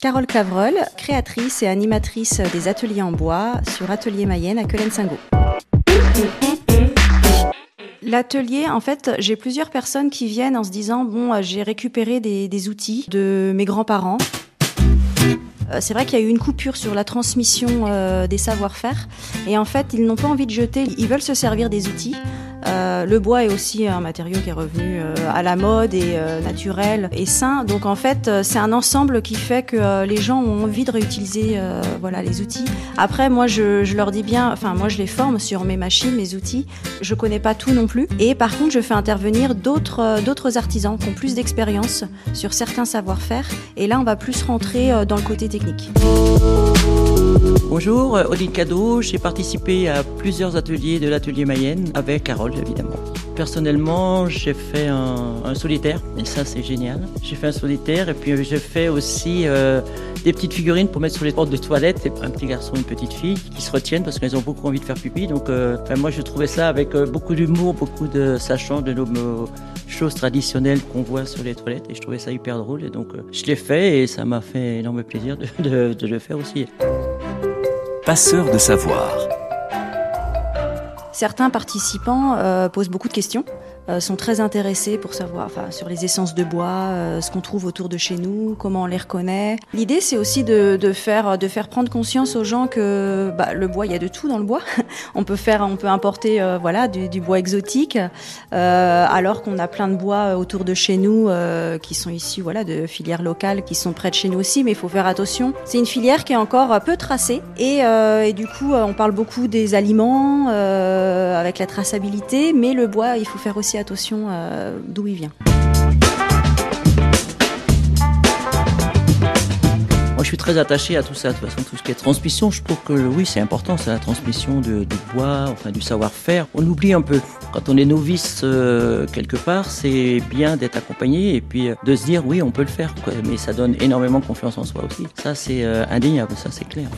Carole Cavreul, créatrice et animatrice des ateliers en bois sur Atelier Mayenne à Quelen-Singo. L'atelier, en fait, j'ai plusieurs personnes qui viennent en se disant bon, j'ai récupéré des, des outils de mes grands-parents. Euh, c'est vrai qu'il y a eu une coupure sur la transmission euh, des savoir-faire et en fait ils n'ont pas envie de jeter, ils veulent se servir des outils euh, le bois est aussi un matériau qui est revenu euh, à la mode et euh, naturel et sain. Donc en fait, c'est un ensemble qui fait que les gens ont envie de réutiliser voilà les outils. Après, moi, je, je, leur dis bien, enfin moi, je les forme sur mes machines, mes outils. Je connais pas tout non plus. Et par contre, je fais intervenir d'autres d'autres artisans qui ont plus d'expérience sur certains savoir-faire. Et là, on va plus rentrer dans le côté technique. Bonjour, Odile Cadeau. J'ai participé à plusieurs ateliers de l'atelier Mayenne avec Carole évidemment. Personnellement, j'ai fait un, solitaire, et ça c'est génial. J'ai fait un solitaire et puis j'ai fait aussi euh, des petites figurines pour mettre sur les portes de toilettes. Un petit garçon, une petite fille qui se retiennent parce qu'elles ont beaucoup envie de faire pipi. Donc euh, moi je trouvais ça avec euh, beaucoup d'humour, beaucoup de sachant de nos choses traditionnelles qu'on voit sur les toilettes et je trouvais ça hyper drôle. Et donc je l'ai fait et ça m'a fait énorme plaisir de le faire aussi. Passeur de savoir. Certains participants euh, posent beaucoup de questions. Euh, sont très intéressés pour savoir sur les essences de bois, euh, ce qu'on trouve autour de chez nous, comment on les reconnaît. L'idée, c'est aussi de, faire, de faire prendre conscience aux gens que bah, le bois, il y a de tout dans le bois. on peut faire, on peut importer euh, voilà, du, du, bois exotique, alors qu'on a plein de bois autour de chez nous qui sont issus voilà, de filières locales qui sont près de chez nous aussi, mais il faut faire attention. C'est une filière qui est encore peu tracée et, et du coup, on parle beaucoup des aliments avec la traçabilité, mais le bois, il faut faire aussi attention euh, d'où il vient. Moi, je suis très attaché à tout ça, de toute façon, tout ce qui est transmission. Je trouve que oui, c'est important, c'est la transmission de, du bois, enfin du savoir-faire. On oublie un peu. Quand on est novice euh, quelque part, c'est bien d'être accompagné et puis euh, de se dire oui, on peut le faire. Mais ça donne énormément confiance en soi aussi. Ça, c'est indéniable, ça, c'est clair.